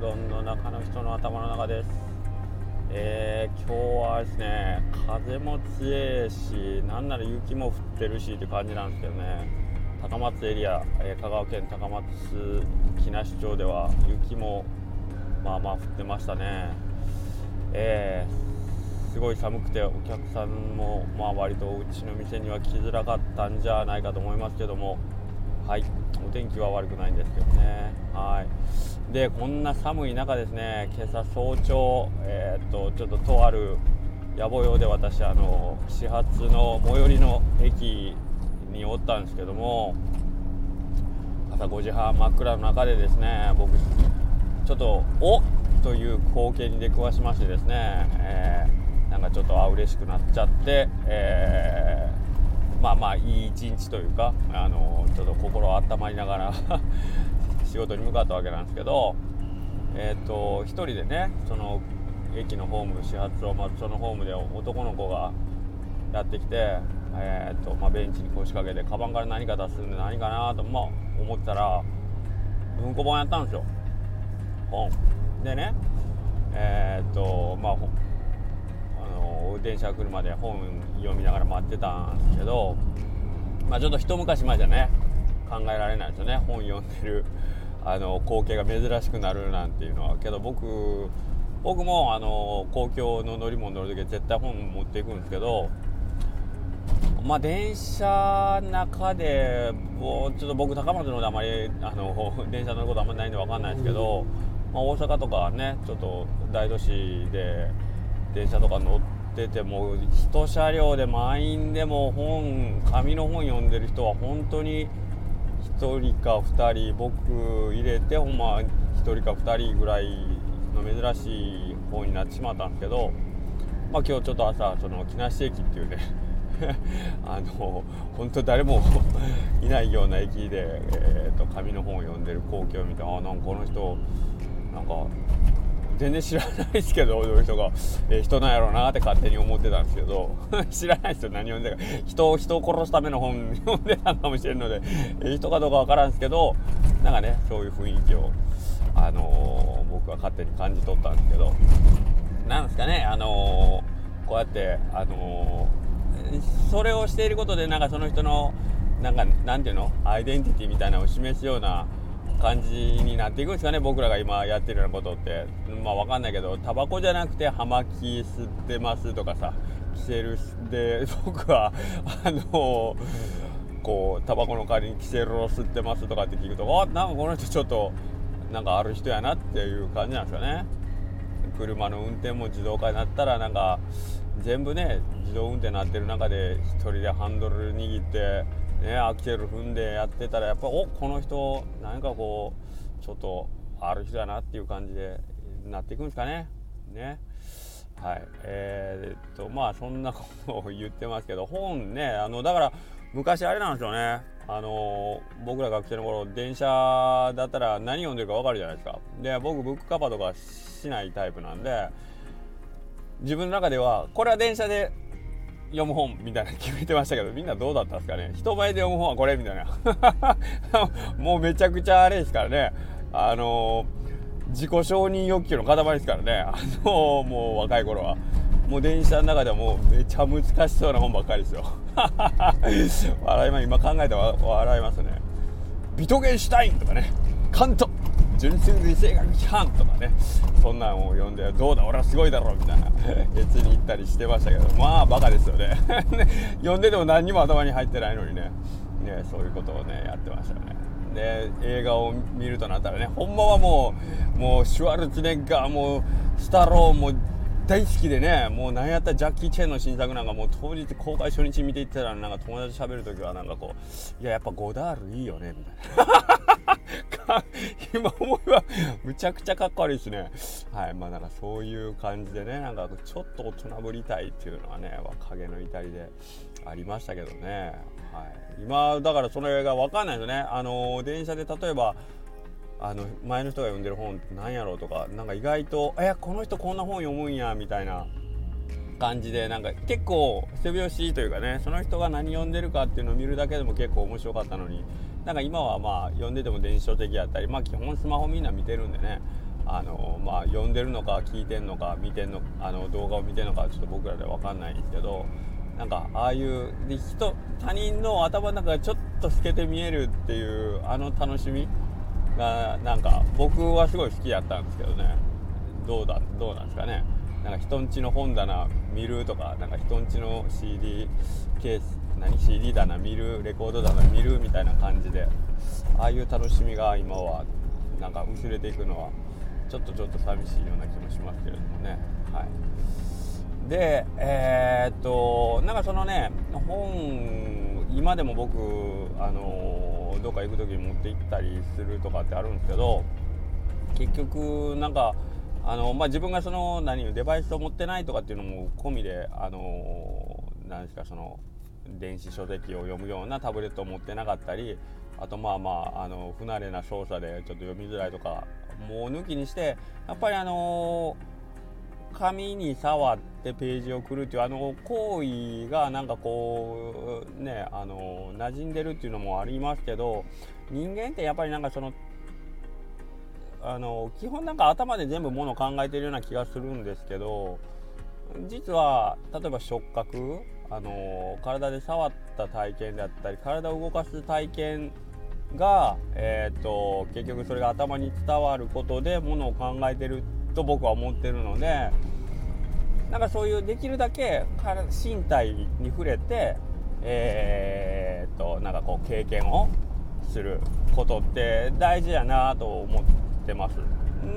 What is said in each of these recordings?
どんの中の人の頭の中です。えー、今日はですね風も強いしなんなら雪も降ってるしって感じなんですけどね。高松エリア、えー、香川県高松木梨町では雪もまあまあ降ってましたね。えー、すごい寒くてお客さんもまあ割とうちの店には来づらかったんじゃないかと思いますけどもはい。お天気は悪くないんですけどね。はい。でこんな寒い中ですね今朝早朝えー、っとちょっととある野暮用で私あの始発の最寄りの駅におったんですけども朝5時半真っ暗の中でですね僕ちょっとおっという光景に出くわしましてですね、えー、なんかちょっとあ嬉しくなっちゃって、えー、まあまあいい一日というかあのちょっと心温まりながら 仕事に向かったわけなんですけどえっ、ー、と1人でねその駅のホーム始発を待つそのホームで男の子がやってきて、えーとまあ、ベンチに腰掛けてカバンから何か出すんで何かなと、まあ、思ったら文庫本やったんですよ。本。でねえー、とまあの電車が来るまで本読みながら待ってたんですけどまあちょっと一昔前じゃね考えられないですよね。本読んでるあの光景が珍しくなるなんていうのは。けど僕僕もあの公共の乗り物乗る時は絶対本持っていくんですけどまあ電車中でもうちょっと僕高松のであまりあの電車乗ることあんまりないんで分かんないですけど、まあ、大阪とかねちょっと大都市で電車とか乗ってても1車両で満員でも本紙の本読んでる人は本当に1人か2人僕入れてほんま1人か2人ぐらいの珍しい本になってしまったんですけど、まあ、今日ちょっと朝その木梨駅っていうね あの本当誰も いないような駅で、えーと、紙の本を読んでる光景を見てああなんかこの人なんか全然知らないですけどどういう人が、えー、人なんやろうなって勝手に思ってたんですけど 知らないですよ何読んでるか。人を人を殺すための本読んでたかもしれんので、えー、人かどうかわからんですけどなんかねそういう雰囲気を、あのー、僕は勝手に感じ取ったんですけどなんですかね、あのこうやって、あのそれをしていることでなんかその人のなんかなんていうのアイデンティティみたいなのを示すような感じになっていくんですかね僕らが今やってるようなことってまあ分かんないけどタバコじゃなくて葉巻吸ってますとかさキセルで 僕はあのこうタバコの代わりにキセルを吸ってますとかって聞くとあなんかこの人ちょっとなんかある人やなっていう感じなんですよね。車の運転も自動化になったらなんか全部ね自動運転になってる中で1人でハンドル握ってね、アクセル踏んでやってたらやっぱおこの人何かこうちょっとある人だなっていう感じでなっていくんですかね。ね。はい。えー、っとまあそんなことを言ってますけど本ねあのだから昔あれなんですよね。あの僕ら学生の頃電車だったら何読んでるか分かるじゃないですか。で僕ブックカバーとかしないタイプなんで自分の中ではこれは電車で読む本みたいな決めてましたけどみんなどうだったんですかね。人前で読む本はこれみたいな。もうめちゃくちゃあれですからね。あの、自己承認欲求の塊ですからね。あの、もう若い頃は。もう電車の中ではもうめちゃ難しそうな本ばっかりですよ。笑いま今考えたら笑いますね。ビトゲンシュタインとかね。カント。純粋理性学批判とかねそんなんを読んでどうだ俺はすごいだろうみたいな やつに行ったりしてましたけどまあバカですよね。読んでても何にも頭に入ってないのにね。ねそういうことをねやってましたよね。で映画を見るとなったらねほんまはもうもうシュワルツネッガーもスタローも大好きでねもうなんやったらジャッキー・チェンの新作なんかもう当日公開初日見ていったらなんか友達と喋る時はなんかこういややっぱゴダールいいよねみたいな。今思えばむちゃくちゃかっこ悪いですね。はいまあなんかそういう感じでねなんかちょっと大人ぶりたいっていうのはね影の至りでありましたけどね。はい。今だからそれが分かんないですね。あの電車で例えばあの前の人が読んでる本なんやろうとかなんか意外と「えこの人こんな本読むんや」みたいな感じでなんか結構背拍子というかねその人が何読んでるかっていうのを見るだけでも結構面白かったのになんか今はまあ読んでても電子書籍やったりまあ基本スマホみんな見てるんでねあのまあ読んでるのか聞いてんのか見てんのあの動画を見てんのかちょっと僕らでは分かんないんですけどなんかああいうで人他人の頭の中がちょっと透けて見えるっていうあの楽しみがなんか僕はすごい好きやったんですけどね。どうだどうなんですかね。なんか人んちの本棚見るとかなんか人んちの CD ケース何？CD 棚見るレコード棚見るみたいな感じでああいう楽しみが今はなんか薄れていくのはちょっとちょっと寂しいような気もしますけれどもね。はい。でえー、っとなんかそのね本今でも僕あのどっか行く時に持って行ったりするとかってあるんですけど結局なんかあの、まあ、自分がその何デバイスを持ってないとかっていうのも込みであの何ですかその電子書籍を読むようなタブレットを持ってなかったりあとまあまああの不慣れな操作でちょっと読みづらいとかもう抜きにしてやっぱりあの紙に触ってページを送るっていうあの行為がなんかこうねあの馴染んでるっていうのもありますけど人間ってやっぱりなんかそのあの基本なんか頭で全部ものを考えてるような気がするんですけど実は例えば触覚あの体で触った体験であったり体を動かす体験が、えーと、結局それが頭に伝わることでものを考えてると僕は思ってるのでなんかそういうできるだけ身体に触れてえー、っとなんかこう経験をすることって大事やなと思ってます。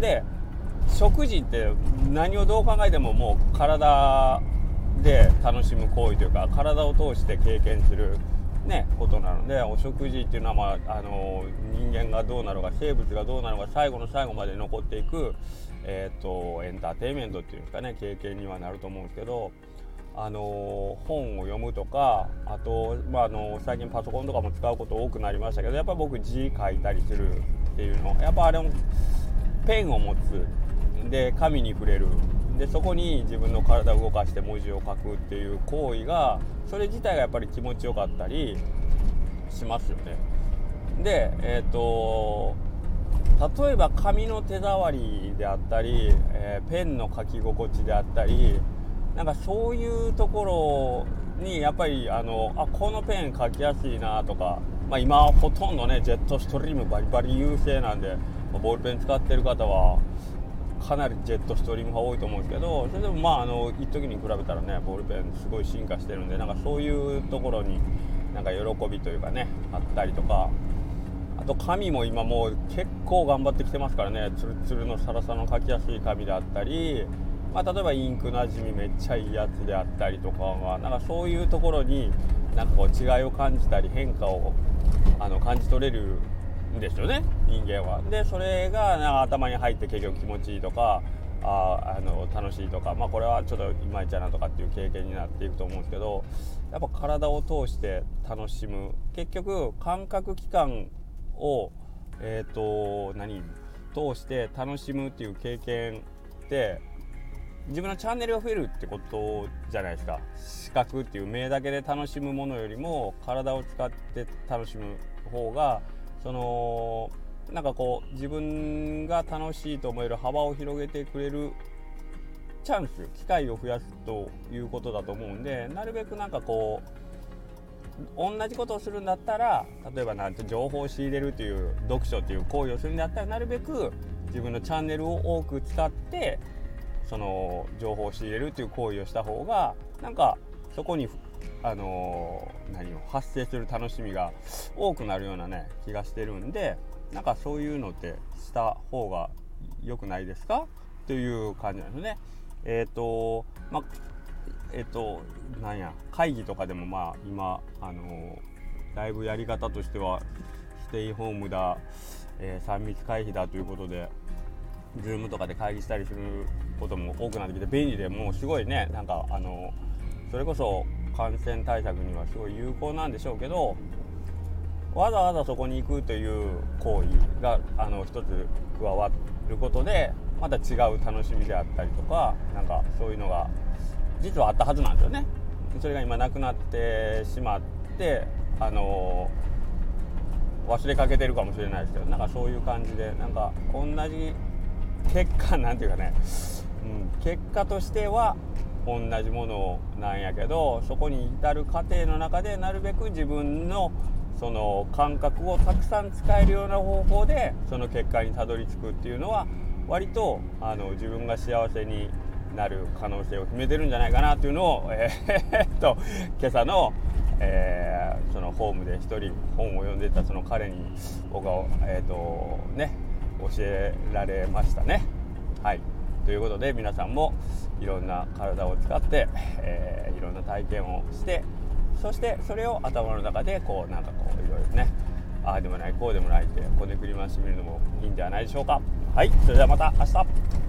で食事って何をどう考えてももう体で楽しむ行為というか体を通して経験する、ね、ことなのでお食事っていうのは、まあ、あの人間がどうなのか生物がどうなのか最後の最後まで残っていく、えーと、エンターテインメントっていうんですかね経験にはなると思うんですけど。あの本を読むとかあと、まあ、あの最近パソコンとかも使うこと多くなりましたけどやっぱ僕字書いたりするっていうの。やっぱあれもペンを持つ。で紙に触れる。でそこに自分の体を動かして文字を書くっていう行為がそれ自体がやっぱり気持ちよかったりしますよね。でえっ、ー、と例えば紙の手触りであったり、えー、ペンの書き心地であったりなんかそういうところにやっぱりあのあこのペン書きやすいなとか、まあ、今ほとんどねジェットストリームバリバリ優勢なんでまボールペン使ってる方はかなりジェットストリームが多いと思うんですけどそれでもまああの一時に比べたらねボールペンすごい進化してるんでなんかそういうところになんか喜びというかねあったりとかあと紙も今もう結構頑張ってきてますからねツルツルのサラサの書きやすい紙であったり、まあ、例えばインクなじみめっちゃいいやつであったりとかはなんかそういうところになんかこう違いを感じたり変化をあの感じ取れるんですよね。人間は。でそれがなんか頭に入って結局気持ちいいとかああの楽しいとか、まあ、これはちょっといまいちゃなとかっていう経験になっていくと思うんですけどやっぱ体を通して楽しむ。結局感覚器官を、えーと、何？通して楽しむっていう経験って自分のチャンネルが増えるってことじゃないですか。視覚っていう目だけで楽しむものよりも体を使って楽しむ方がそのなんかこう自分が楽しいと思える幅を広げてくれるチャンス機会を増やすということだと思うんでなるべくなんかこう同じことをするんだったら例えばなんて情報を仕入れるという読書という行為をするんだったらなるべく自分のチャンネルを多く使ってその情報を仕入れるという行為をした方がなんかそこにあのー、何を発生する楽しみが多くなるようなね気がしてるんでなんかそういうのってした方が良くないですか？という感じなんですね。えっ、ー、とまあえっ、ー、となんや会議とかでもまあ今あのー、だいぶやり方としてはステイホームだ、え3密回避だということで Zoom とかで会議したりすることも多くなってきて便利でもうすごいねなんかあのそれこそ感染対策にはすごい有効なんでしょうけどわざわざそこに行くという行為があの一つ加わることでまた違う楽しみであったりとかなんかそういうのが実はあったはずなんですよね。それが今なくなってしまってあの忘れかけてるかもしれないですけどなんかそういう感じでなんか同じ結果なんていうかね、うん、結果としては同じものなんやけどそこに至る過程の中でなるべく自分のその感覚をたくさん使えるような方法でその結果にたどり着くっていうのは割とあの自分が幸せになる可能性を秘めてるんじゃないかなっていうのを、えー、っと今朝の、えー、そのホームで一人本を読んでたその彼に僕は、えー、っとね教えられましたね。はい。ということで皆さんもいろんな体を使って、えー、いろんな体験をしてそしてそれを頭の中でこうなんかこういろいろねああでもないこうでもないってこねくり回してみるのもいいんではないでしょうか。はい。それではまた明日。